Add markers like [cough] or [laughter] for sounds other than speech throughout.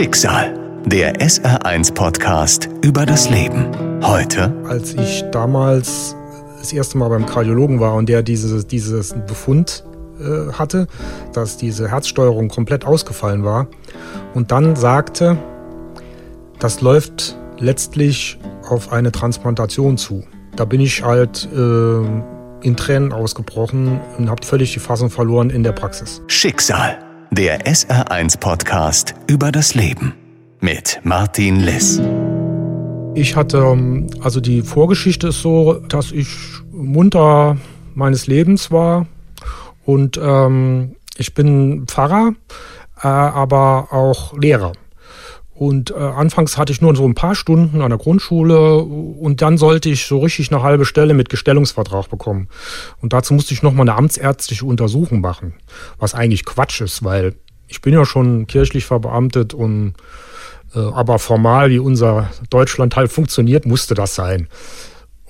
Schicksal. Der SR1-Podcast über das Leben. Heute. Als ich damals das erste Mal beim Kardiologen war und der dieses, dieses Befund äh, hatte, dass diese Herzsteuerung komplett ausgefallen war und dann sagte, das läuft letztlich auf eine Transplantation zu. Da bin ich halt äh, in Tränen ausgebrochen und habe völlig die Fassung verloren in der Praxis. Schicksal. Der SR1-Podcast über das Leben. Mit Martin Liss. Ich hatte, ähm, also die Vorgeschichte ist so, dass ich munter meines Lebens war und ähm, ich bin Pfarrer, äh, aber auch Lehrer. Und äh, anfangs hatte ich nur so ein paar Stunden an der Grundschule und dann sollte ich so richtig eine halbe Stelle mit Gestellungsvertrag bekommen. Und dazu musste ich nochmal eine amtsärztliche Untersuchung machen, was eigentlich Quatsch ist, weil ich bin ja schon kirchlich verbeamtet und äh, aber formal, wie unser Deutschland halt funktioniert, musste das sein.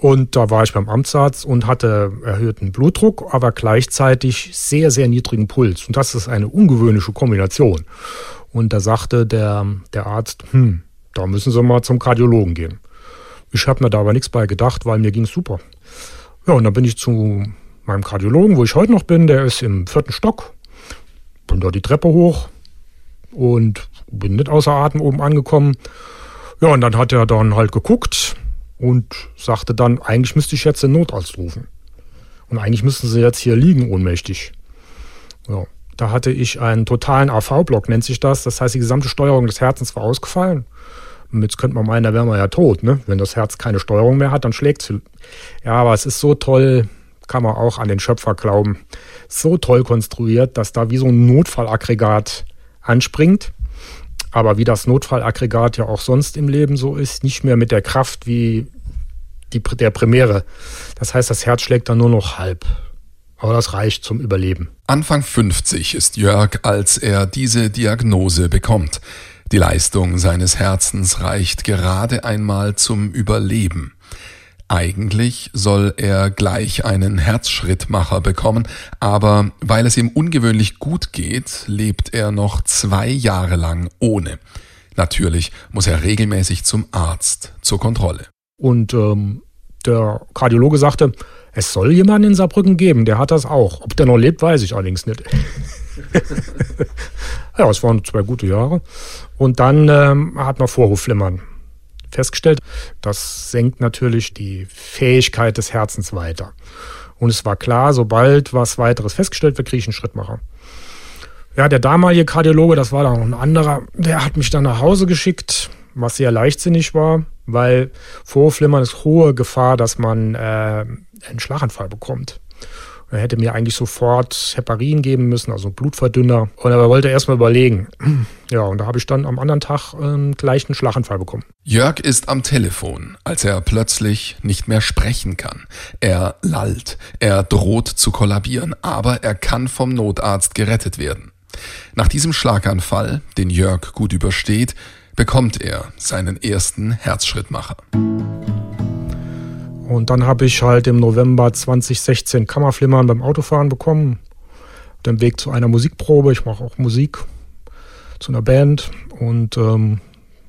Und da war ich beim Amtsarzt und hatte erhöhten Blutdruck, aber gleichzeitig sehr, sehr niedrigen Puls. Und das ist eine ungewöhnliche Kombination. Und da sagte der, der Arzt, hm, da müssen Sie mal zum Kardiologen gehen. Ich habe mir da aber nichts bei gedacht, weil mir ging super. Ja, und dann bin ich zu meinem Kardiologen, wo ich heute noch bin, der ist im vierten Stock. Bin da die Treppe hoch und bin nicht außer Atem oben angekommen. Ja, und dann hat er dann halt geguckt und sagte dann, eigentlich müsste ich jetzt den Notarzt rufen. Und eigentlich müssten sie jetzt hier liegen, ohnmächtig. Ja, da hatte ich einen totalen AV-Block, nennt sich das. Das heißt, die gesamte Steuerung des Herzens war ausgefallen. Und jetzt könnte man meinen, da wäre man ja tot, ne? Wenn das Herz keine Steuerung mehr hat, dann schlägt es. Ja, aber es ist so toll, kann man auch an den Schöpfer glauben. So toll konstruiert, dass da wie so ein Notfallaggregat anspringt. Aber wie das Notfallaggregat ja auch sonst im Leben so ist, nicht mehr mit der Kraft wie die, der Primäre. Das heißt, das Herz schlägt dann nur noch halb. Aber das reicht zum Überleben. Anfang 50 ist Jörg, als er diese Diagnose bekommt. Die Leistung seines Herzens reicht gerade einmal zum Überleben. Eigentlich soll er gleich einen Herzschrittmacher bekommen, aber weil es ihm ungewöhnlich gut geht, lebt er noch zwei Jahre lang ohne. Natürlich muss er regelmäßig zum Arzt zur Kontrolle. Und ähm, der Kardiologe sagte, es soll jemanden in Saarbrücken geben, der hat das auch. Ob der noch lebt, weiß ich allerdings nicht. [laughs] ja, es waren zwei gute Jahre. Und dann ähm, hat man Vorhofflimmern festgestellt. Das senkt natürlich die Fähigkeit des Herzens weiter. Und es war klar, sobald was weiteres festgestellt wird, kriege ich einen Schrittmacher. Ja, der damalige Kardiologe, das war dann noch ein anderer, der hat mich dann nach Hause geschickt, was sehr leichtsinnig war, weil Vorhofflimmern ist hohe Gefahr, dass man äh, einen Schlaganfall bekommt. Er hätte mir eigentlich sofort Heparin geben müssen, also Blutverdünner. Und er wollte erstmal überlegen. [clears throat] Ja, und da habe ich dann am anderen Tag ähm, gleich einen Schlaganfall bekommen. Jörg ist am Telefon, als er plötzlich nicht mehr sprechen kann. Er lallt, er droht zu kollabieren, aber er kann vom Notarzt gerettet werden. Nach diesem Schlaganfall, den Jörg gut übersteht, bekommt er seinen ersten Herzschrittmacher. Und dann habe ich halt im November 2016 Kammerflimmern beim Autofahren bekommen. Den Weg zu einer Musikprobe. Ich mache auch Musik zu einer Band und ähm,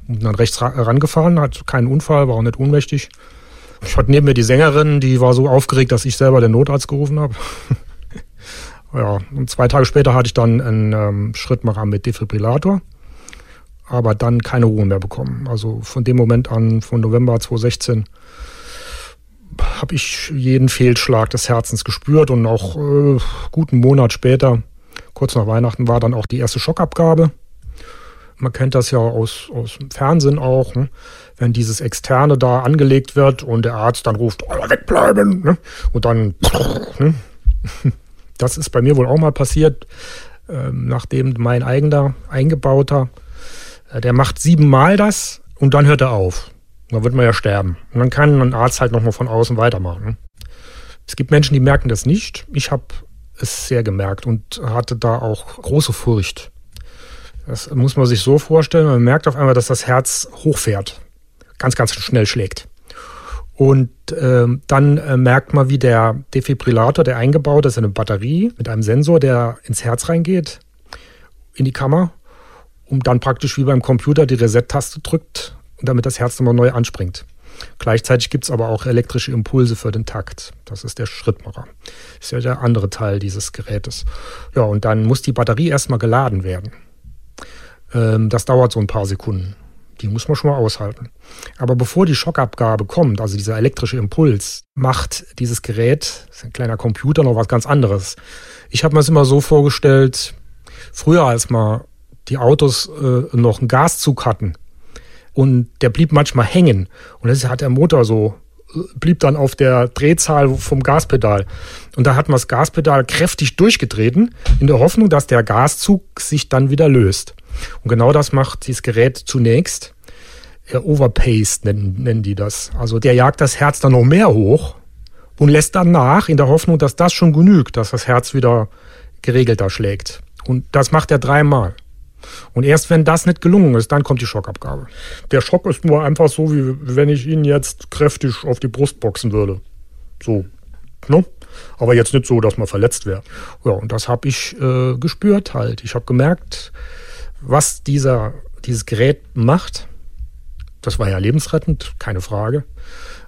dann rechts rangefahren, hat keinen Unfall, war auch nicht ohnmächtig. Ich hatte neben mir die Sängerin, die war so aufgeregt, dass ich selber den Notarzt gerufen habe. [laughs] ja, und zwei Tage später hatte ich dann einen ähm, Schrittmacher mit Defibrillator, aber dann keine Ruhe mehr bekommen. Also von dem Moment an, von November 2016, habe ich jeden Fehlschlag des Herzens gespürt und auch äh, guten Monat später, kurz nach Weihnachten, war dann auch die erste Schockabgabe. Man kennt das ja aus, aus dem Fernsehen auch, ne? wenn dieses Externe da angelegt wird und der Arzt dann ruft, oh, wegbleiben, ne? und dann, [laughs] ne? [laughs] das ist bei mir wohl auch mal passiert, ähm, nachdem mein eigener eingebauter, äh, der macht siebenmal das und dann hört er auf. Da wird man ja sterben. Und dann kann ein Arzt halt nochmal von außen weitermachen. Es gibt Menschen, die merken das nicht. Ich habe es sehr gemerkt und hatte da auch große Furcht. Das muss man sich so vorstellen. Man merkt auf einmal, dass das Herz hochfährt. Ganz, ganz schnell schlägt. Und äh, dann äh, merkt man, wie der Defibrillator, der eingebaut ist, eine Batterie mit einem Sensor, der ins Herz reingeht, in die Kammer und dann praktisch wie beim Computer die Reset-Taste drückt, damit das Herz nochmal neu anspringt. Gleichzeitig gibt es aber auch elektrische Impulse für den Takt. Das ist der Schrittmacher. Das ist ja der andere Teil dieses Gerätes. Ja, und dann muss die Batterie erstmal geladen werden. Ähm, das dauert so ein paar Sekunden. Die muss man schon mal aushalten. Aber bevor die Schockabgabe kommt, also dieser elektrische Impuls, macht dieses Gerät, ist ein kleiner Computer, noch was ganz anderes. Ich habe mir das immer so vorgestellt, früher als mal die Autos äh, noch einen Gaszug hatten und der blieb manchmal hängen und das hat der Motor so blieb dann auf der Drehzahl vom Gaspedal. Und da hat man das Gaspedal kräftig durchgetreten, in der Hoffnung, dass der Gaszug sich dann wieder löst. Und genau das macht dieses Gerät zunächst. Overpaced nennen, nennen die das. Also der jagt das Herz dann noch mehr hoch und lässt dann nach, in der Hoffnung, dass das schon genügt, dass das Herz wieder geregelter schlägt. Und das macht er dreimal. Und erst wenn das nicht gelungen ist, dann kommt die Schockabgabe. Der Schock ist nur einfach so, wie wenn ich ihn jetzt kräftig auf die Brust boxen würde. So, ne? Aber jetzt nicht so, dass man verletzt wäre. Ja, und das habe ich äh, gespürt halt. Ich habe gemerkt, was dieser, dieses Gerät macht. Das war ja lebensrettend, keine Frage.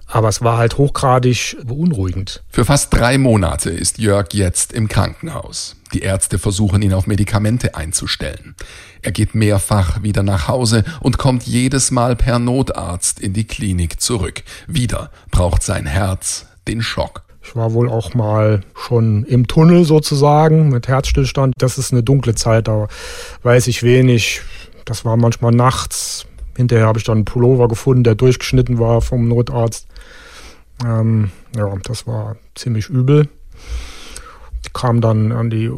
Aber es war halt hochgradig beunruhigend. Für fast drei Monate ist Jörg jetzt im Krankenhaus. Die Ärzte versuchen ihn auf Medikamente einzustellen. Er geht mehrfach wieder nach Hause und kommt jedes Mal per Notarzt in die Klinik zurück. Wieder braucht sein Herz den Schock. Ich war wohl auch mal schon im Tunnel sozusagen mit Herzstillstand. Das ist eine dunkle Zeit, da weiß ich wenig. Das war manchmal nachts. Hinterher habe ich dann einen Pullover gefunden, der durchgeschnitten war vom Notarzt. Ähm, ja, das war ziemlich übel. Kam dann an die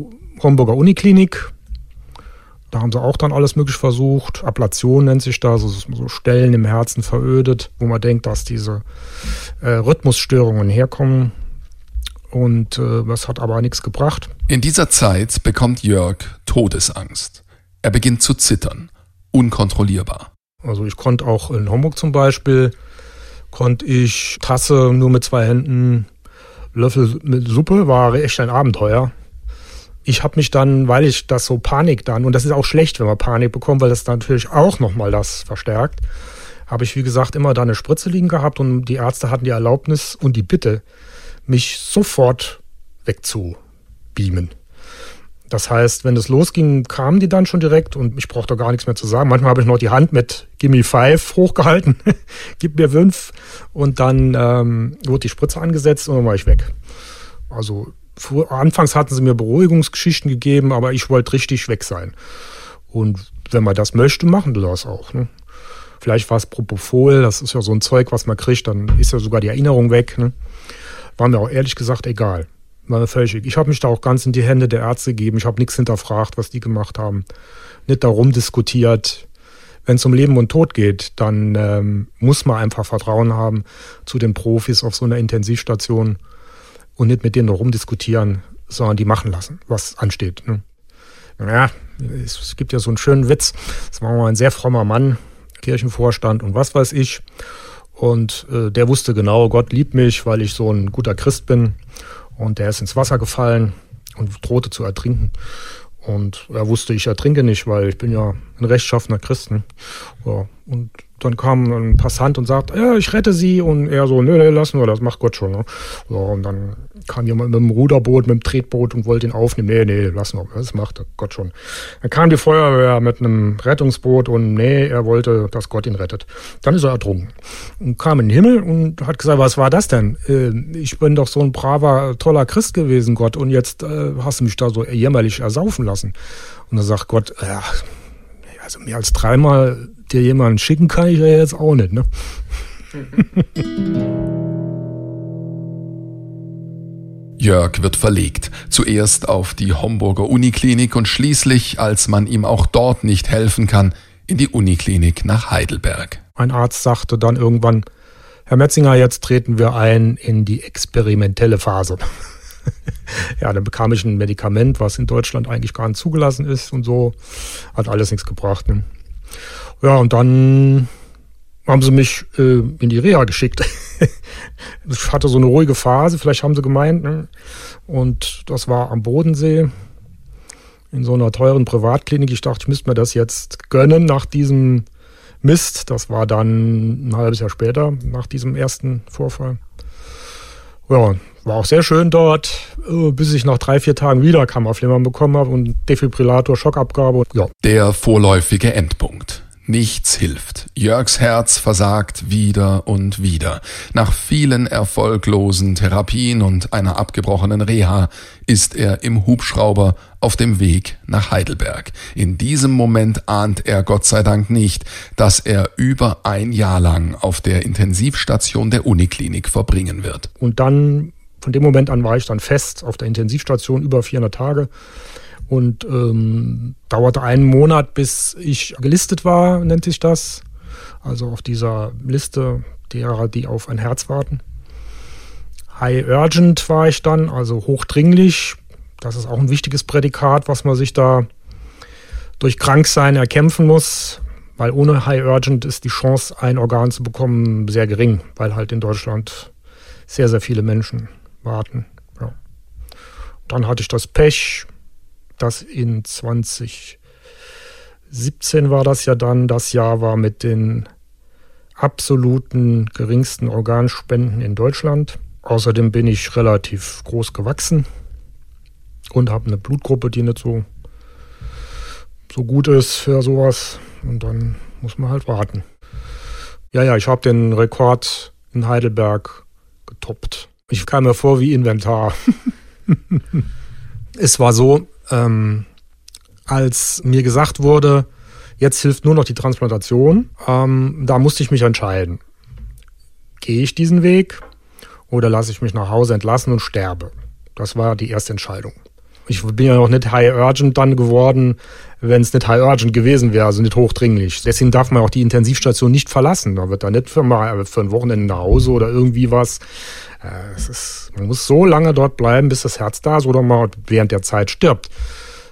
Homburger Uniklinik. Da haben sie auch dann alles möglich versucht. Ablation nennt sich das, also so Stellen im Herzen verödet, wo man denkt, dass diese äh, Rhythmusstörungen herkommen. Und äh, das hat aber nichts gebracht. In dieser Zeit bekommt Jörg Todesangst. Er beginnt zu zittern, unkontrollierbar. Also ich konnte auch in Homburg zum Beispiel konnte ich Tasse nur mit zwei Händen, Löffel mit Suppe, war echt ein Abenteuer. Ich habe mich dann, weil ich das so Panik dann, und das ist auch schlecht, wenn man Panik bekommt, weil das natürlich auch nochmal das verstärkt, habe ich, wie gesagt, immer da eine Spritze liegen gehabt und die Ärzte hatten die Erlaubnis und die Bitte, mich sofort wegzubeamen. Das heißt, wenn es losging, kamen die dann schon direkt und ich brauchte gar nichts mehr zu sagen. Manchmal habe ich noch die Hand mit Gimme Five hochgehalten, [laughs] gib mir fünf und dann ähm, wurde die Spritze angesetzt und dann war ich weg. Also vor, anfangs hatten sie mir Beruhigungsgeschichten gegeben, aber ich wollte richtig weg sein. Und wenn man das möchte, machen die das auch. Ne? Vielleicht war es Propofol, das ist ja so ein Zeug, was man kriegt, dann ist ja sogar die Erinnerung weg. Ne? War mir auch ehrlich gesagt egal mir völlig. Ich habe mich da auch ganz in die Hände der Ärzte gegeben. Ich habe nichts hinterfragt, was die gemacht haben. Nicht darum diskutiert. Wenn es um Leben und Tod geht, dann ähm, muss man einfach Vertrauen haben zu den Profis auf so einer Intensivstation und nicht mit denen noch rumdiskutieren, sondern die machen lassen, was ansteht. Ne? Naja, es, es gibt ja so einen schönen Witz. Das war mal ein sehr frommer Mann, Kirchenvorstand und was weiß ich. Und äh, der wusste genau, Gott liebt mich, weil ich so ein guter Christ bin. Und der ist ins Wasser gefallen und drohte zu ertrinken. Und er wusste, ich ertrinke nicht, weil ich bin ja ein rechtschaffener Christen. Ja, und dann kam ein Passant und sagt, ja, ich rette sie. Und er so, nö, nö, lassen wir, das macht Gott schon. Ne? Ja, und dann kam jemand mit dem Ruderboot, mit dem Tretboot und wollte ihn aufnehmen. Nee, nee, lassen wir, das macht Gott schon. Dann kam die Feuerwehr mit einem Rettungsboot und nee, er wollte, dass Gott ihn rettet. Dann ist er ertrunken und kam in den Himmel und hat gesagt, was war das denn? Äh, ich bin doch so ein braver, toller Christ gewesen, Gott, und jetzt äh, hast du mich da so jämmerlich ersaufen lassen. Und dann sagt Gott, ja, also mehr als dreimal dir jemanden schicken kann ich ja jetzt auch nicht, ne? [laughs] Jörg wird verlegt, zuerst auf die Homburger Uniklinik und schließlich, als man ihm auch dort nicht helfen kann, in die Uniklinik nach Heidelberg. Ein Arzt sagte dann irgendwann, Herr Metzinger, jetzt treten wir ein in die experimentelle Phase. [laughs] ja, dann bekam ich ein Medikament, was in Deutschland eigentlich gar nicht zugelassen ist und so. Hat alles nichts gebracht. Ne? Ja, und dann haben sie mich äh, in die Reha geschickt. [laughs] ich hatte so eine ruhige Phase, vielleicht haben sie gemeint. Ne? Und das war am Bodensee. in so einer teuren Privatklinik. Ich dachte, ich müsste mir das jetzt gönnen nach diesem Mist. Das war dann ein halbes Jahr später, nach diesem ersten Vorfall. Ja, war auch sehr schön dort, äh, bis ich nach drei, vier Tagen wieder Kammerflimmern bekommen habe und Defibrillator, Schockabgabe. Ja. Der vorläufige Endpunkt. Nichts hilft. Jörgs Herz versagt wieder und wieder. Nach vielen erfolglosen Therapien und einer abgebrochenen Reha ist er im Hubschrauber auf dem Weg nach Heidelberg. In diesem Moment ahnt er Gott sei Dank nicht, dass er über ein Jahr lang auf der Intensivstation der Uniklinik verbringen wird. Und dann, von dem Moment an war ich dann fest auf der Intensivstation über 400 Tage und ähm, dauerte einen Monat, bis ich gelistet war, nennt sich das. Also auf dieser Liste derer, die auf ein Herz warten. High Urgent war ich dann, also hochdringlich. Das ist auch ein wichtiges Prädikat, was man sich da durch Kranksein erkämpfen muss, weil ohne High Urgent ist die Chance, ein Organ zu bekommen, sehr gering, weil halt in Deutschland sehr, sehr viele Menschen warten. Ja. Dann hatte ich das Pech, das in 2017 war das ja dann, das Jahr war mit den absoluten geringsten Organspenden in Deutschland. Außerdem bin ich relativ groß gewachsen und habe eine Blutgruppe, die nicht so, so gut ist für sowas. Und dann muss man halt warten. Ja, ja, ich habe den Rekord in Heidelberg getoppt. Ich kam mir vor wie Inventar. [laughs] es war so, ähm, als mir gesagt wurde, jetzt hilft nur noch die Transplantation, ähm, da musste ich mich entscheiden. Gehe ich diesen Weg oder lasse ich mich nach Hause entlassen und sterbe? Das war die erste Entscheidung. Ich bin ja noch nicht High Urgent dann geworden, wenn es nicht High Urgent gewesen wäre, also nicht hochdringlich. Deswegen darf man auch die Intensivstation nicht verlassen. Da wird da nicht für, mal, für ein Wochenende nach Hause oder irgendwie was. Es ist, man muss so lange dort bleiben, bis das Herz da ist oder man während der Zeit stirbt.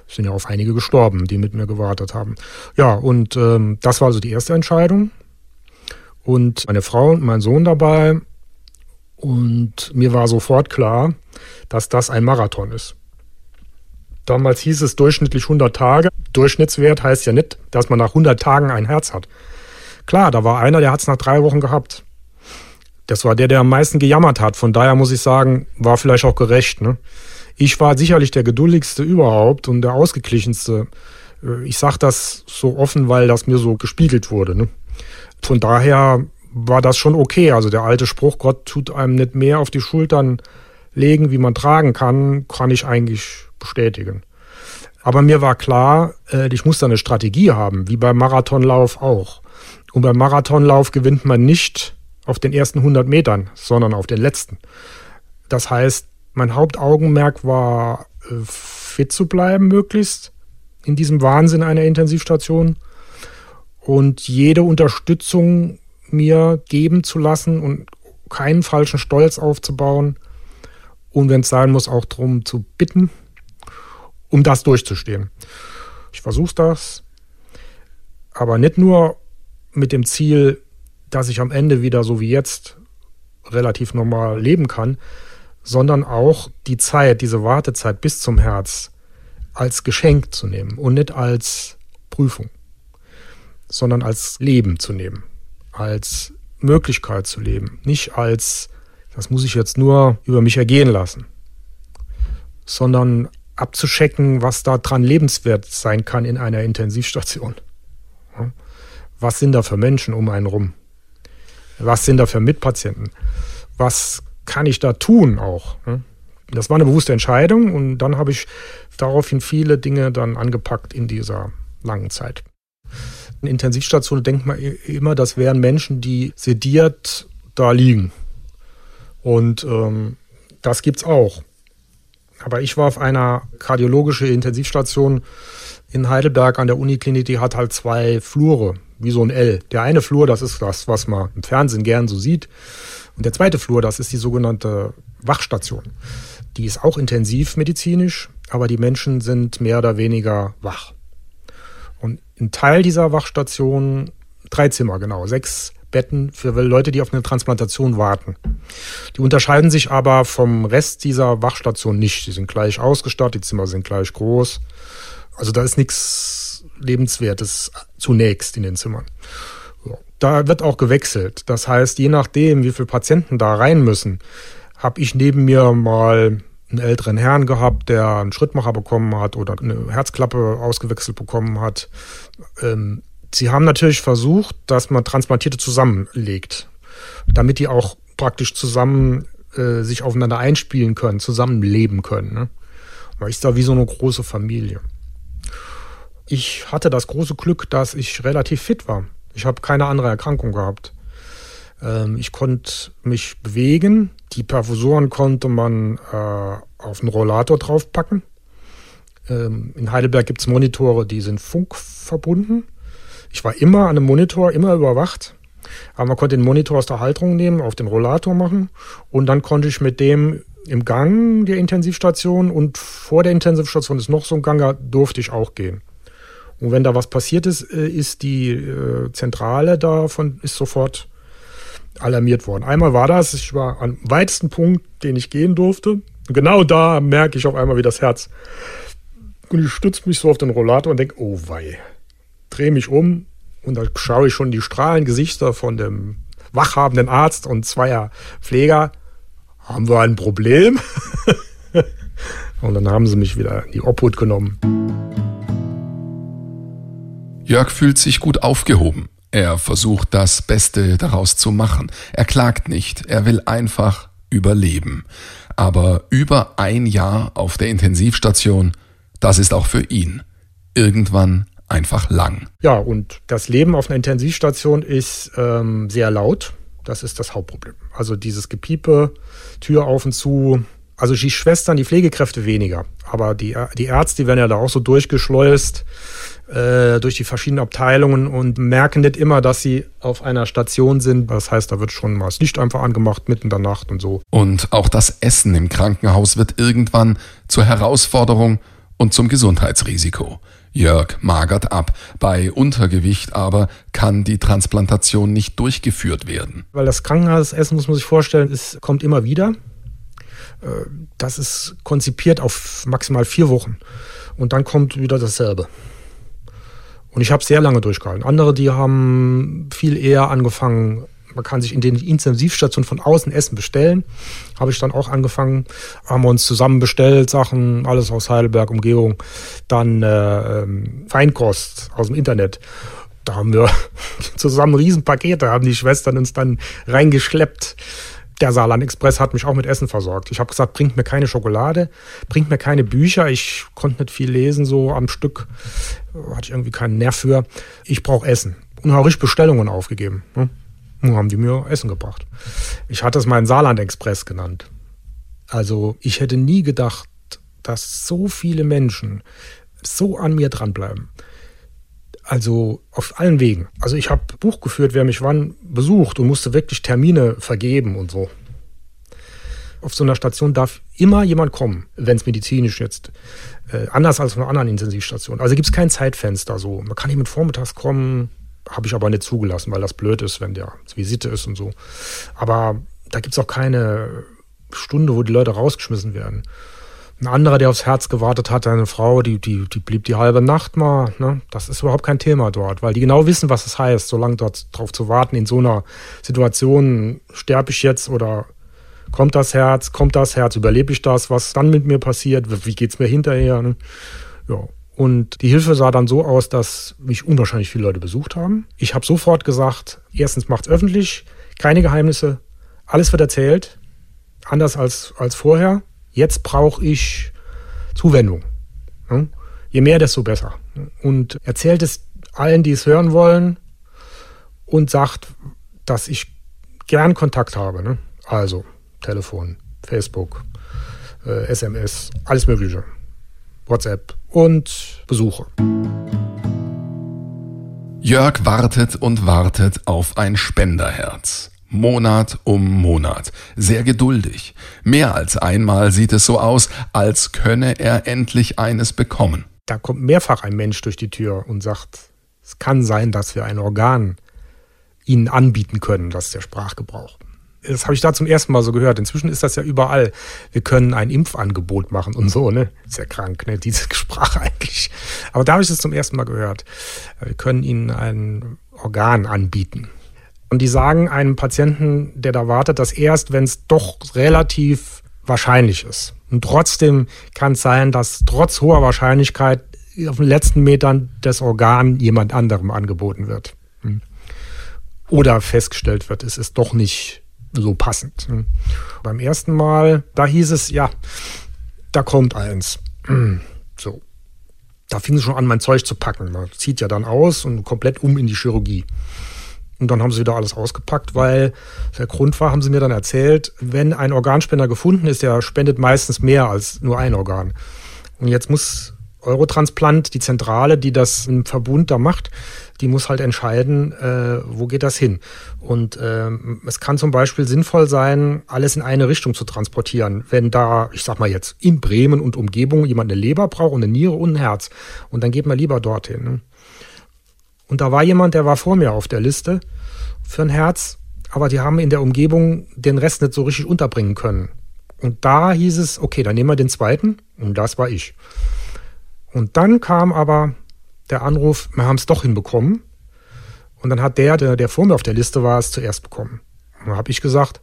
Es sind ja auch einige gestorben, die mit mir gewartet haben. Ja, und ähm, das war also die erste Entscheidung. Und meine Frau und mein Sohn dabei. Und mir war sofort klar, dass das ein Marathon ist. Damals hieß es durchschnittlich 100 Tage. Durchschnittswert heißt ja nicht, dass man nach 100 Tagen ein Herz hat. Klar, da war einer, der hat es nach drei Wochen gehabt. Das war der, der am meisten gejammert hat. Von daher muss ich sagen, war vielleicht auch gerecht. Ne? Ich war sicherlich der geduldigste überhaupt und der ausgeglichenste. Äh, ich sage das so offen, weil das mir so gespiegelt wurde. Ne? Von daher war das schon okay. Also der alte Spruch, Gott tut einem nicht mehr auf die Schultern legen, wie man tragen kann, kann ich eigentlich bestätigen. Aber mir war klar, äh, ich muss da eine Strategie haben, wie beim Marathonlauf auch. Und beim Marathonlauf gewinnt man nicht auf den ersten 100 Metern, sondern auf den letzten. Das heißt, mein Hauptaugenmerk war, äh, fit zu bleiben, möglichst in diesem Wahnsinn einer Intensivstation und jede Unterstützung mir geben zu lassen und keinen falschen Stolz aufzubauen und wenn es sein muss, auch darum zu bitten, um das durchzustehen. Ich versuche das, aber nicht nur mit dem Ziel, dass ich am Ende wieder so wie jetzt relativ normal leben kann, sondern auch die Zeit, diese Wartezeit bis zum Herz als Geschenk zu nehmen und nicht als Prüfung, sondern als Leben zu nehmen, als Möglichkeit zu leben, nicht als, das muss ich jetzt nur über mich ergehen lassen, sondern abzuschecken, was da dran lebenswert sein kann in einer Intensivstation. Was sind da für Menschen um einen rum? Was sind da für Mitpatienten? Was kann ich da tun auch? Ne? Das war eine bewusste Entscheidung und dann habe ich daraufhin viele Dinge dann angepackt in dieser langen Zeit. In Intensivstationen denkt man immer, das wären Menschen, die sediert da liegen. Und ähm, das gibt's auch. Aber ich war auf einer kardiologischen Intensivstation in Heidelberg an der Uniklinik, die hat halt zwei Flure wie so ein L. Der eine Flur, das ist das, was man im Fernsehen gern so sieht. Und der zweite Flur, das ist die sogenannte Wachstation. Die ist auch intensivmedizinisch, aber die Menschen sind mehr oder weniger wach. Und ein Teil dieser Wachstation, drei Zimmer genau, sechs Betten für Leute, die auf eine Transplantation warten. Die unterscheiden sich aber vom Rest dieser Wachstation nicht. Die sind gleich ausgestattet, die Zimmer sind gleich groß. Also da ist nichts Lebenswertes zunächst in den Zimmern. Da wird auch gewechselt. Das heißt, je nachdem, wie viele Patienten da rein müssen, habe ich neben mir mal einen älteren Herrn gehabt, der einen Schrittmacher bekommen hat oder eine Herzklappe ausgewechselt bekommen hat. Ähm, sie haben natürlich versucht, dass man Transplantierte zusammenlegt, damit die auch praktisch zusammen äh, sich aufeinander einspielen können, zusammenleben können. Ne? Man ist da wie so eine große Familie. Ich hatte das große Glück, dass ich relativ fit war. Ich habe keine andere Erkrankung gehabt. Ähm, ich konnte mich bewegen. Die Perfusoren konnte man äh, auf einen Rollator draufpacken. Ähm, in Heidelberg gibt es Monitore, die sind funkverbunden. Ich war immer an einem Monitor, immer überwacht. Aber man konnte den Monitor aus der Halterung nehmen, auf den Rollator machen und dann konnte ich mit dem im Gang der Intensivstation und vor der Intensivstation ist noch so ein Gang, da durfte ich auch gehen. Und wenn da was passiert ist, äh, ist die äh, Zentrale davon ist sofort alarmiert worden. Einmal war das, ich war am weitesten Punkt, den ich gehen durfte. Und genau da merke ich auf einmal, wie das Herz. Und ich stütze mich so auf den Rollator und denke, oh wei. Drehe mich um und da schaue ich schon die strahlenden Gesichter von dem wachhabenden Arzt und zweier Pfleger. Haben wir ein Problem? [laughs] und dann haben sie mich wieder in die Obhut genommen. Jörg fühlt sich gut aufgehoben. Er versucht das Beste daraus zu machen. Er klagt nicht, er will einfach überleben. Aber über ein Jahr auf der Intensivstation, das ist auch für ihn irgendwann einfach lang. Ja, und das Leben auf einer Intensivstation ist ähm, sehr laut. Das ist das Hauptproblem. Also dieses Gepiepe, Tür auf und zu. Also die Schwestern, die Pflegekräfte weniger. Aber die, die Ärzte, die werden ja da auch so durchgeschleust äh, durch die verschiedenen Abteilungen und merken nicht immer, dass sie auf einer Station sind. Das heißt, da wird schon mal das Licht einfach angemacht mitten in der Nacht und so. Und auch das Essen im Krankenhaus wird irgendwann zur Herausforderung und zum Gesundheitsrisiko. Jörg magert ab. Bei Untergewicht aber kann die Transplantation nicht durchgeführt werden. Weil das Krankenhausessen, muss man sich vorstellen, es kommt immer wieder. Äh, das ist konzipiert auf maximal vier Wochen. Und dann kommt wieder dasselbe. Und ich habe sehr lange durchgehalten. Andere, die haben viel eher angefangen, man kann sich in den Intensivstationen von außen Essen bestellen. Habe ich dann auch angefangen, haben wir uns zusammen bestellt, Sachen, alles aus Heidelberg, Umgebung. Dann äh, ähm, Feinkost aus dem Internet. Da haben wir [laughs] zusammen Riesenpakete, haben die Schwestern uns dann reingeschleppt der Saarland Express hat mich auch mit Essen versorgt. Ich habe gesagt, bringt mir keine Schokolade, bringt mir keine Bücher. Ich konnte nicht viel lesen, so am Stück. Hatte ich irgendwie keinen Nerv für. Ich brauche Essen. Und habe ich Bestellungen aufgegeben. Ne? Nun haben die mir Essen gebracht. Ich hatte es meinen Saarland Express genannt. Also ich hätte nie gedacht, dass so viele Menschen so an mir dranbleiben. Also auf allen Wegen. Also ich habe Buch geführt, wer mich wann besucht und musste wirklich Termine vergeben und so. Auf so einer Station darf immer jemand kommen, wenn es medizinisch jetzt äh, anders als auf einer anderen Intensivstation. Also gibt es kein Zeitfenster so. Man kann nicht mit vormittags kommen, habe ich aber nicht zugelassen, weil das blöd ist, wenn der Visite ist und so. Aber da gibt es auch keine Stunde, wo die Leute rausgeschmissen werden. Ein anderer, der aufs Herz gewartet hat, eine Frau, die, die, die blieb die halbe Nacht mal. Ne? Das ist überhaupt kein Thema dort, weil die genau wissen, was es heißt, so lange dort drauf zu warten, in so einer Situation, sterbe ich jetzt oder kommt das Herz, kommt das Herz, überlebe ich das, was dann mit mir passiert, wie geht es mir hinterher. Ne? Ja. Und die Hilfe sah dann so aus, dass mich unwahrscheinlich viele Leute besucht haben. Ich habe sofort gesagt, erstens macht es öffentlich, keine Geheimnisse, alles wird erzählt, anders als, als vorher. Jetzt brauche ich Zuwendung. Je mehr, desto besser. Und erzählt es allen, die es hören wollen und sagt, dass ich gern Kontakt habe. Also Telefon, Facebook, äh, SMS, alles Mögliche. WhatsApp und Besuche. Jörg wartet und wartet auf ein Spenderherz. Monat um Monat. Sehr geduldig. Mehr als einmal sieht es so aus, als könne er endlich eines bekommen. Da kommt mehrfach ein Mensch durch die Tür und sagt, es kann sein, dass wir ein Organ Ihnen anbieten können, das ist der Sprachgebrauch. Das habe ich da zum ersten Mal so gehört. Inzwischen ist das ja überall. Wir können ein Impfangebot machen und so, ne? Ist ja krank, ne? Diese [laughs] Sprache eigentlich. Aber da habe ich es zum ersten Mal gehört. Wir können ihnen ein Organ anbieten. Und die sagen einem Patienten, der da wartet, dass erst, wenn es doch relativ wahrscheinlich ist. Und trotzdem kann es sein, dass trotz hoher Wahrscheinlichkeit auf den letzten Metern das Organ jemand anderem angeboten wird. Hm. Oder festgestellt wird, es ist doch nicht so passend. Hm. Beim ersten Mal, da hieß es, ja, da kommt eins. Hm. So. Da fing es schon an, mein Zeug zu packen. Man zieht ja dann aus und komplett um in die Chirurgie. Und dann haben sie wieder alles ausgepackt, weil der Grund war, haben sie mir dann erzählt, wenn ein Organspender gefunden ist, der spendet meistens mehr als nur ein Organ. Und jetzt muss Eurotransplant, die Zentrale, die das im Verbund da macht, die muss halt entscheiden, äh, wo geht das hin. Und äh, es kann zum Beispiel sinnvoll sein, alles in eine Richtung zu transportieren. Wenn da, ich sag mal jetzt, in Bremen und Umgebung jemand eine Leber braucht und eine Niere und ein Herz. Und dann geht man lieber dorthin. Ne? Und da war jemand, der war vor mir auf der Liste für ein Herz, aber die haben in der Umgebung den Rest nicht so richtig unterbringen können. Und da hieß es, okay, dann nehmen wir den zweiten. Und das war ich. Und dann kam aber der Anruf, wir haben es doch hinbekommen. Und dann hat der, der, der vor mir auf der Liste war, es zuerst bekommen. Und dann habe ich gesagt,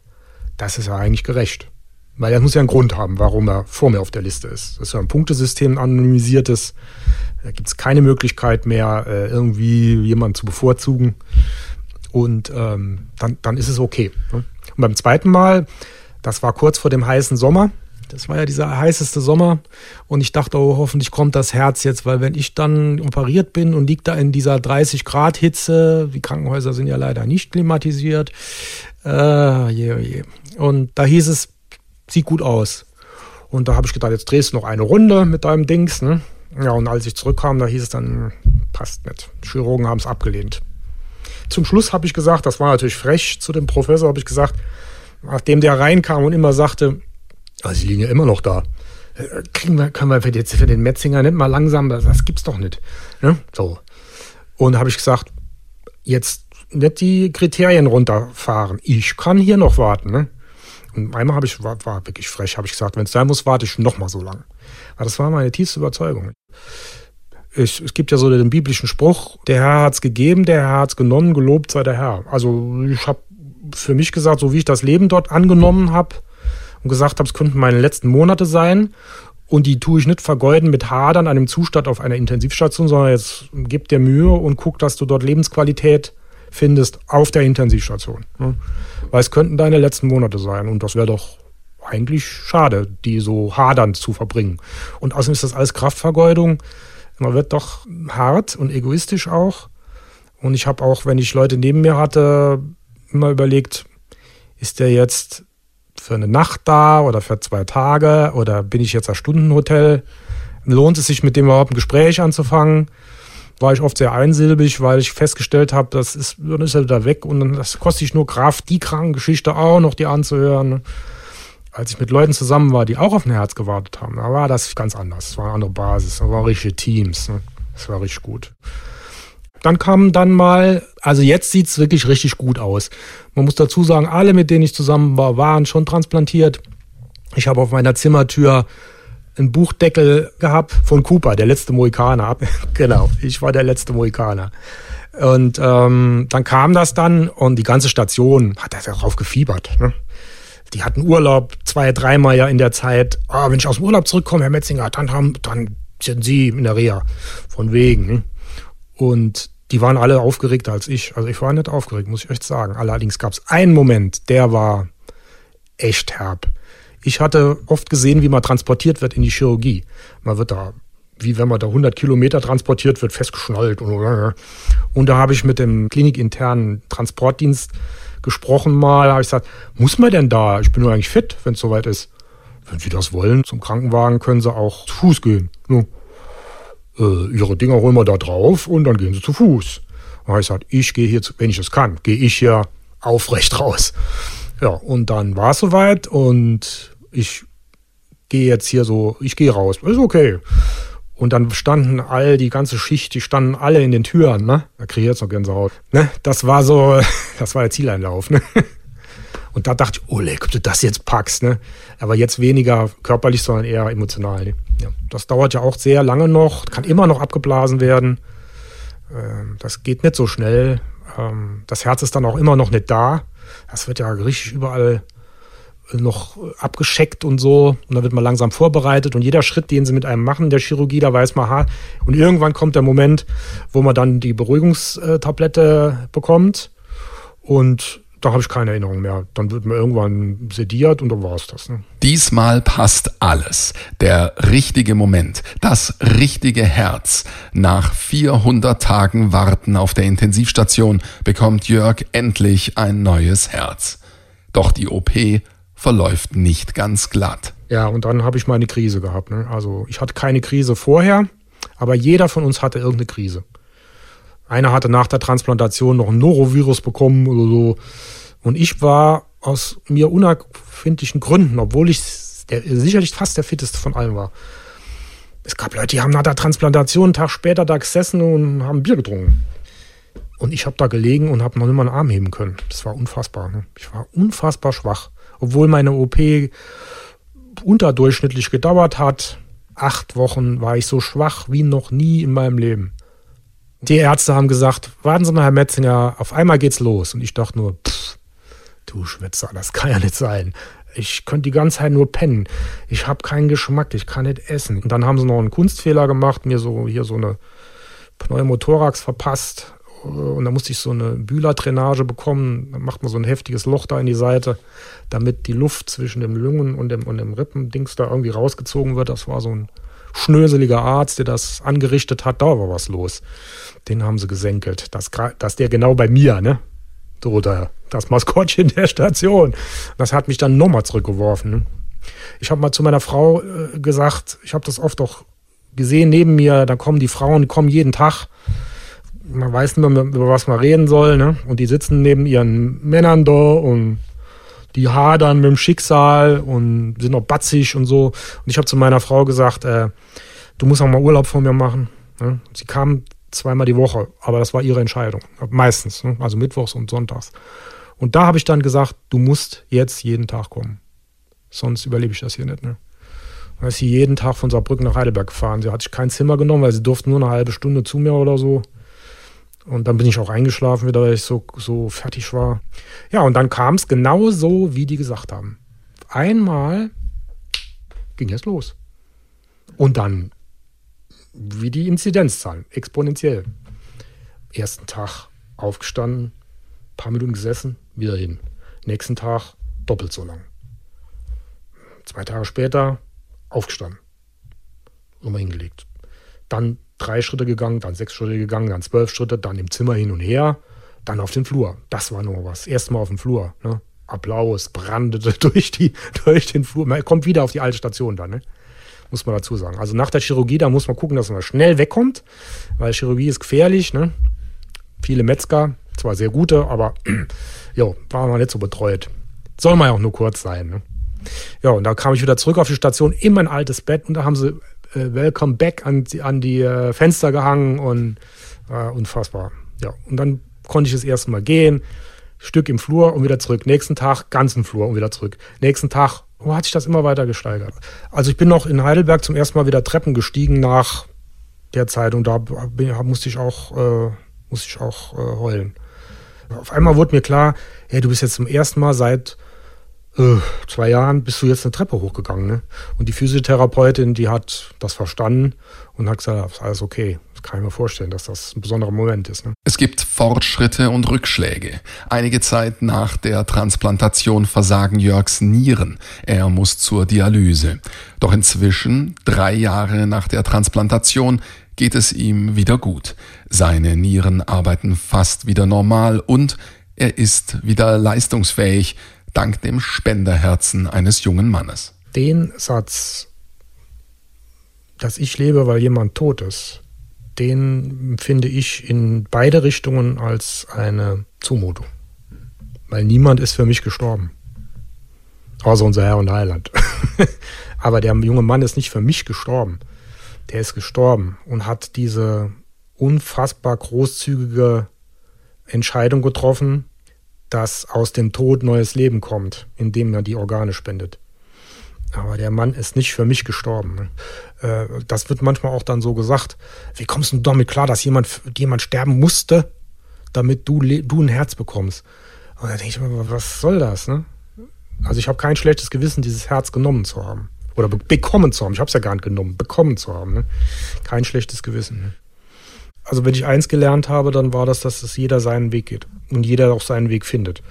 das ist ja eigentlich gerecht. Weil er muss ja einen Grund haben, warum er vor mir auf der Liste ist. Das ist ja ein Punktesystem, ein anonymisiertes. Da gibt es keine Möglichkeit mehr, äh, irgendwie jemanden zu bevorzugen. Und ähm, dann, dann ist es okay. Ne? Und beim zweiten Mal, das war kurz vor dem heißen Sommer, das war ja dieser heißeste Sommer und ich dachte, oh, hoffentlich kommt das Herz jetzt, weil wenn ich dann operiert bin und liegt da in dieser 30 Grad Hitze, die Krankenhäuser sind ja leider nicht klimatisiert, äh, je, je. Und da hieß es, sieht gut aus. Und da habe ich gedacht, jetzt drehst du noch eine Runde mit deinem Dings. Ne? Ja, und als ich zurückkam, da hieß es dann, passt nicht. Chirurgen haben es abgelehnt. Zum Schluss habe ich gesagt, das war natürlich frech zu dem Professor, habe ich gesagt, nachdem der reinkam und immer sagte, also sie liegen ja immer noch da. Äh, kriegen wir, können wir für, jetzt für den Metzinger nicht mal langsam, das, das gibt's doch nicht. Ne? So. Und habe ich gesagt, jetzt nicht die Kriterien runterfahren. Ich kann hier noch warten. Ne? Und einmal habe ich, war, war wirklich frech, habe ich gesagt, wenn es sein muss, warte ich noch mal so lang. Aber das war meine tiefste Überzeugung. Ich, es gibt ja so den biblischen Spruch, der Herr hat's gegeben, der Herr hat's genommen, gelobt sei der Herr. Also ich habe für mich gesagt, so wie ich das Leben dort angenommen habe, und gesagt habe, es könnten meine letzten Monate sein. Und die tue ich nicht vergeuden mit Hadern an einem Zustand auf einer Intensivstation, sondern jetzt gib dir Mühe und guck, dass du dort Lebensqualität findest auf der Intensivstation. Weil es könnten deine letzten Monate sein. Und das wäre doch eigentlich schade, die so hadernd zu verbringen. Und außerdem ist das alles Kraftvergeudung. Man wird doch hart und egoistisch auch. Und ich habe auch, wenn ich Leute neben mir hatte, immer überlegt, ist der jetzt für eine Nacht da oder für zwei Tage oder bin ich jetzt ein Stundenhotel? Lohnt es sich mit dem überhaupt ein Gespräch anzufangen? War ich oft sehr einsilbig, weil ich festgestellt habe, das ist, dann ist er wieder weg und dann das kostet sich nur Kraft, die Krankengeschichte auch noch die anzuhören. Als ich mit Leuten zusammen war, die auch auf ein Herz gewartet haben, da war das ganz anders. Es war eine andere Basis, es waren richtige Teams. Ne? War richtig gut. Dann kam dann mal, also jetzt sieht's wirklich richtig gut aus. Man muss dazu sagen, alle, mit denen ich zusammen war, waren schon transplantiert. Ich habe auf meiner Zimmertür einen Buchdeckel gehabt von Cooper, der letzte Mohikaner. [laughs] genau, ich war der letzte Mohikaner. Und ähm, dann kam das dann und die ganze Station hat darauf gefiebert. Ne? Die hatten Urlaub zwei, dreimal ja in der Zeit. Ah, wenn ich aus dem Urlaub zurückkomme, Herr Metzinger, dann haben, dann sind Sie in der Reha. Von wegen. Ne? Und die waren alle aufgeregter als ich. Also ich war nicht aufgeregt, muss ich echt sagen. Allerdings gab es einen Moment, der war echt herb. Ich hatte oft gesehen, wie man transportiert wird in die Chirurgie. Man wird da, wie wenn man da 100 Kilometer transportiert wird, festgeschnallt. Und, und da habe ich mit dem klinikinternen Transportdienst gesprochen mal. Da habe ich gesagt, muss man denn da? Ich bin nur eigentlich fit, wenn es soweit ist. Wenn Sie das wollen, zum Krankenwagen können Sie auch zu Fuß gehen. Ja äh, ihre Dinger holen wir da drauf und dann gehen sie zu Fuß. Und ich gesagt, ich gehe hier, wenn ich es kann, gehe ich hier aufrecht raus. Ja, und dann war es soweit und ich gehe jetzt hier so, ich gehe raus, ist okay. Und dann standen all, die ganze Schicht, die standen alle in den Türen, ne? Da kriege ich jetzt noch Gänsehaut. Ne? Das war so, [laughs] das war der Zieleinlauf, ne? [laughs] Und da dachte ich, Oleg, ob du das jetzt packst, ne? Aber jetzt weniger körperlich, sondern eher emotional. Ne? Ja, das dauert ja auch sehr lange noch, kann immer noch abgeblasen werden. Ähm, das geht nicht so schnell. Ähm, das Herz ist dann auch immer noch nicht da. Das wird ja richtig überall noch abgescheckt und so. Und dann wird man langsam vorbereitet. Und jeder Schritt, den sie mit einem machen, der Chirurgie, da weiß man, ha. Und irgendwann kommt der Moment, wo man dann die Beruhigungstablette bekommt. Und da habe ich keine Erinnerung mehr. Dann wird man irgendwann sediert und dann war es das. Ne? Diesmal passt alles. Der richtige Moment, das richtige Herz. Nach 400 Tagen Warten auf der Intensivstation bekommt Jörg endlich ein neues Herz. Doch die OP verläuft nicht ganz glatt. Ja, und dann habe ich mal eine Krise gehabt. Ne? Also ich hatte keine Krise vorher, aber jeder von uns hatte irgendeine Krise. Einer hatte nach der Transplantation noch ein Norovirus bekommen oder so. Und ich war aus mir unerfindlichen Gründen, obwohl ich der, sicherlich fast der fitteste von allen war. Es gab Leute, die haben nach der Transplantation einen Tag später da gesessen und haben Bier getrunken. Und ich habe da gelegen und habe noch nicht mal einen Arm heben können. Das war unfassbar. Ne? Ich war unfassbar schwach obwohl meine OP unterdurchschnittlich gedauert hat. Acht Wochen war ich so schwach wie noch nie in meinem Leben. Die Ärzte haben gesagt, warten Sie mal, Herr Metzinger, auf einmal geht's los. Und ich dachte nur, pff, du Schwitzer, das kann ja nicht sein. Ich könnte die ganze Zeit nur pennen. Ich habe keinen Geschmack, ich kann nicht essen. Und dann haben sie noch einen Kunstfehler gemacht, mir so hier so eine Pneumothorax verpasst. Und da musste ich so eine Bühler-Drainage bekommen. Da macht man so ein heftiges Loch da in die Seite, damit die Luft zwischen dem Lungen und dem, und dem Rippendings da irgendwie rausgezogen wird. Das war so ein schnöseliger Arzt, der das angerichtet hat. Da war was los. Den haben sie gesenkelt. Das, das der genau bei mir, ne? So, das Maskottchen der Station. Das hat mich dann nochmal zurückgeworfen. Ne? Ich habe mal zu meiner Frau äh, gesagt, ich habe das oft auch gesehen neben mir, da kommen die Frauen, die kommen jeden Tag man weiß nicht mehr, über was man reden soll, ne? Und die sitzen neben ihren Männern da und die hadern mit dem Schicksal und sind noch batzig und so. Und ich habe zu meiner Frau gesagt, äh, du musst auch mal Urlaub von mir machen. Ne? Sie kam zweimal die Woche, aber das war ihre Entscheidung. Meistens, ne? also mittwochs und sonntags. Und da habe ich dann gesagt, du musst jetzt jeden Tag kommen. Sonst überlebe ich das hier nicht. Ne? Dann ist sie jeden Tag von Saarbrücken nach Heidelberg gefahren. Sie hat sich kein Zimmer genommen, weil sie durfte nur eine halbe Stunde zu mir oder so. Und dann bin ich auch eingeschlafen wieder, weil ich so, so fertig war. Ja, und dann kam es genau so, wie die gesagt haben. Einmal ging es los. Und dann wie die Inzidenzzahlen, exponentiell. Ersten Tag aufgestanden, paar Minuten gesessen, wieder hin. Nächsten Tag doppelt so lang. Zwei Tage später aufgestanden, nochmal hingelegt. Dann drei Schritte gegangen, dann sechs Schritte gegangen, dann zwölf Schritte, dann im Zimmer hin und her, dann auf den Flur. Das war nur was. Erstmal auf dem Flur. Ne? Applaus brandete [laughs] durch, die, durch den Flur. Man kommt wieder auf die alte Station dann, ne? muss man dazu sagen. Also nach der Chirurgie, da muss man gucken, dass man schnell wegkommt, weil Chirurgie ist gefährlich. Ne? Viele Metzger, zwar sehr gute, aber jo, waren wir nicht so betreut. Soll man ja auch nur kurz sein. Ne? Ja, und da kam ich wieder zurück auf die Station in mein altes Bett und da haben sie Welcome Back an, an die äh, Fenster gehangen und äh, unfassbar. Ja, und dann konnte ich das erste Mal gehen, Stück im Flur und wieder zurück. Nächsten Tag ganzen Flur und wieder zurück. Nächsten Tag oh, hat sich das immer weiter gesteigert. Also ich bin noch in Heidelberg zum ersten Mal wieder Treppen gestiegen nach der Zeit und da bin, musste ich auch, äh, musste ich auch äh, heulen. Auf einmal wurde mir klar, hey, du bist jetzt zum ersten Mal seit äh, zwei Jahren bist du jetzt eine Treppe hochgegangen. Ne? Und die Physiotherapeutin, die hat das verstanden und hat gesagt, ist alles okay. Das kann ich mir vorstellen, dass das ein besonderer Moment ist. Ne? Es gibt Fortschritte und Rückschläge. Einige Zeit nach der Transplantation versagen Jörgs Nieren. Er muss zur Dialyse. Doch inzwischen, drei Jahre nach der Transplantation, geht es ihm wieder gut. Seine Nieren arbeiten fast wieder normal und er ist wieder leistungsfähig, dank dem Spenderherzen eines jungen Mannes. Den Satz, dass ich lebe, weil jemand tot ist, den finde ich in beide Richtungen als eine Zumutung. Weil niemand ist für mich gestorben. Außer unser Herr und Heiland. [laughs] Aber der junge Mann ist nicht für mich gestorben. Der ist gestorben und hat diese unfassbar großzügige Entscheidung getroffen, dass aus dem Tod neues Leben kommt, indem er die Organe spendet. Aber der Mann ist nicht für mich gestorben. Ne? Äh, das wird manchmal auch dann so gesagt. Wie kommst du damit klar, dass jemand, jemand sterben musste, damit du, du ein Herz bekommst? Und da denke ich mir, was soll das? Ne? Also ich habe kein schlechtes Gewissen, dieses Herz genommen zu haben. Oder be bekommen zu haben. Ich habe es ja gar nicht genommen, bekommen zu haben. Ne? Kein schlechtes Gewissen. Ne? Also wenn ich eins gelernt habe, dann war das, dass es jeder seinen Weg geht und jeder auch seinen Weg findet.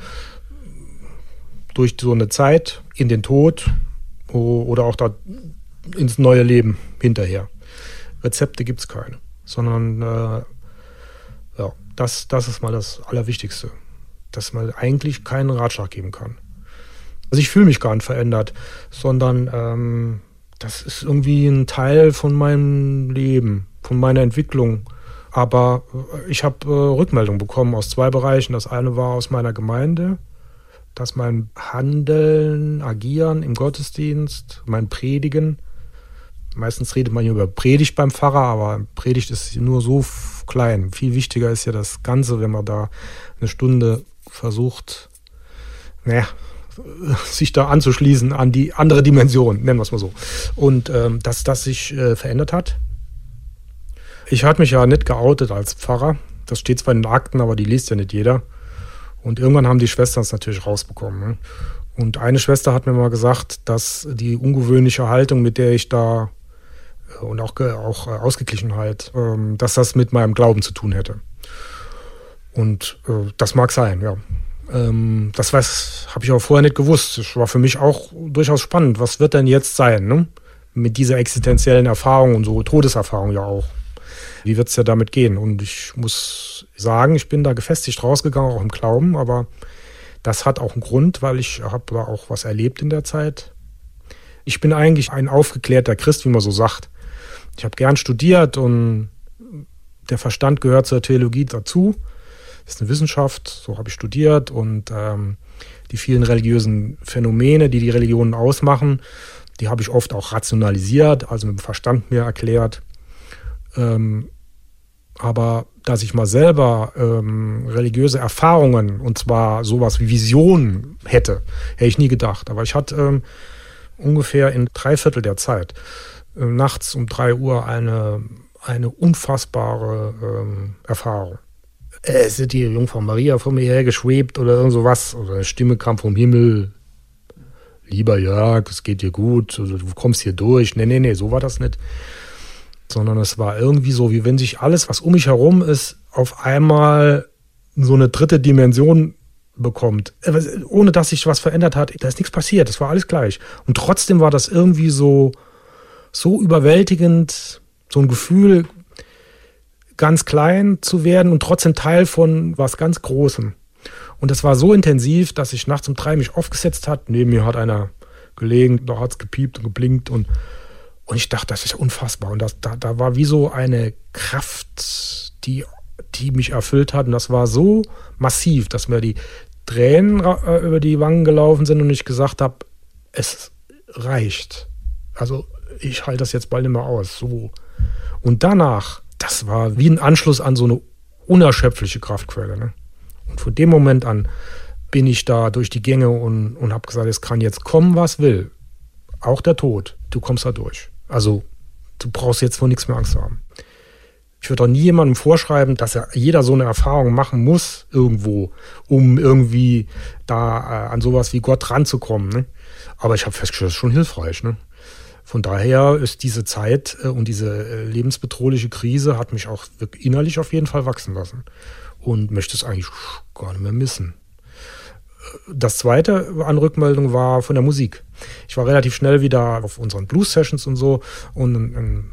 Durch so eine Zeit in den Tod oder auch da ins neue Leben hinterher. Rezepte gibt es keine, sondern äh, ja, das, das ist mal das Allerwichtigste, dass man eigentlich keinen Ratschlag geben kann. Also ich fühle mich gar nicht verändert, sondern ähm, das ist irgendwie ein Teil von meinem Leben, von meiner Entwicklung. Aber äh, ich habe äh, Rückmeldungen bekommen aus zwei Bereichen. Das eine war aus meiner Gemeinde, dass mein Handeln, Agieren im Gottesdienst, mein Predigen, meistens redet man hier über Predigt beim Pfarrer, aber Predigt ist nur so klein. Viel wichtiger ist ja das Ganze, wenn man da eine Stunde versucht, naja, [laughs] sich da anzuschließen an die andere Dimension, nennen wir es mal so. Und ähm, dass das sich äh, verändert hat, ich hatte mich ja nicht geoutet als Pfarrer. Das steht zwar in den Akten, aber die liest ja nicht jeder. Und irgendwann haben die Schwestern es natürlich rausbekommen. Ne? Und eine Schwester hat mir mal gesagt, dass die ungewöhnliche Haltung, mit der ich da äh, und auch, auch äh, Ausgeglichenheit, ähm, dass das mit meinem Glauben zu tun hätte. Und äh, das mag sein, ja. Ähm, das habe ich auch vorher nicht gewusst. Das war für mich auch durchaus spannend. Was wird denn jetzt sein, ne? Mit dieser existenziellen Erfahrung und so Todeserfahrung ja auch. Wie wird es ja damit gehen? Und ich muss sagen, ich bin da gefestigt rausgegangen, auch im Glauben, aber das hat auch einen Grund, weil ich habe da auch was erlebt in der Zeit. Ich bin eigentlich ein aufgeklärter Christ, wie man so sagt. Ich habe gern studiert und der Verstand gehört zur Theologie dazu. Das ist eine Wissenschaft, so habe ich studiert und ähm, die vielen religiösen Phänomene, die die Religionen ausmachen, die habe ich oft auch rationalisiert, also mit dem Verstand mir erklärt. Ähm, aber dass ich mal selber ähm, religiöse Erfahrungen und zwar sowas wie Visionen hätte, hätte ich nie gedacht. Aber ich hatte ähm, ungefähr in drei Viertel der Zeit äh, nachts um drei Uhr eine, eine unfassbare ähm, Erfahrung. Es ist die Jungfrau Maria vor mir hergeschwebt oder irgend sowas. Oder eine Stimme kam vom Himmel. Lieber Jörg, es geht dir gut, also du kommst hier durch. Nee, nee, nee, so war das nicht sondern es war irgendwie so, wie wenn sich alles, was um mich herum ist, auf einmal so eine dritte Dimension bekommt, äh, ohne dass sich was verändert hat. Da ist nichts passiert, es war alles gleich. Und trotzdem war das irgendwie so, so überwältigend, so ein Gefühl, ganz klein zu werden und trotzdem Teil von was ganz Großem. Und das war so intensiv, dass ich nachts um drei mich aufgesetzt hat. Neben mir hat einer gelegen, da hat es gepiept und geblinkt und und ich dachte, das ist unfassbar. Und das, da, da war wie so eine Kraft, die, die mich erfüllt hat. Und das war so massiv, dass mir die Tränen äh, über die Wangen gelaufen sind und ich gesagt habe, es reicht. Also ich halte das jetzt bald nicht mehr aus. So. Und danach, das war wie ein Anschluss an so eine unerschöpfliche Kraftquelle. Ne? Und von dem Moment an bin ich da durch die Gänge und, und habe gesagt, es kann jetzt kommen, was will. Auch der Tod. Du kommst da durch. Also du brauchst jetzt vor nichts mehr Angst haben. Ich würde auch nie jemandem vorschreiben, dass er jeder so eine Erfahrung machen muss irgendwo, um irgendwie da äh, an sowas wie Gott ranzukommen. Ne? Aber ich habe festgestellt, das ist schon hilfreich. Ne? Von daher ist diese Zeit äh, und diese äh, lebensbedrohliche Krise hat mich auch innerlich auf jeden Fall wachsen lassen und möchte es eigentlich gar nicht mehr missen. Das zweite an Rückmeldung war von der Musik. Ich war relativ schnell wieder auf unseren Blues-Sessions und so. Und ein,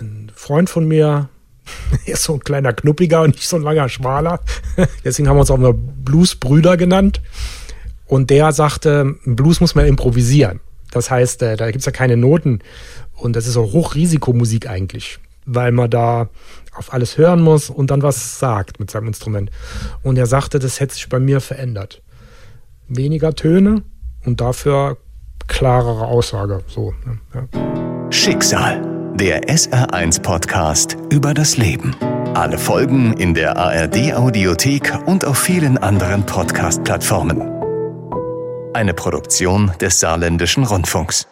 ein Freund von mir, [laughs] er ist so ein kleiner Knuppiger und nicht so ein langer Schmaler. [laughs] Deswegen haben wir uns auch immer Blues-Brüder genannt. Und der sagte, Blues muss man improvisieren. Das heißt, äh, da gibt es ja keine Noten. Und das ist auch Hochrisikomusik eigentlich, weil man da auf alles hören muss und dann was sagt mit seinem Instrument. Und er sagte, das hätte sich bei mir verändert weniger Töne und dafür klarere Aussage. So, ja. Schicksal, der SR1 Podcast über das Leben. Alle Folgen in der ARD Audiothek und auf vielen anderen Podcast-Plattformen. Eine Produktion des Saarländischen Rundfunks.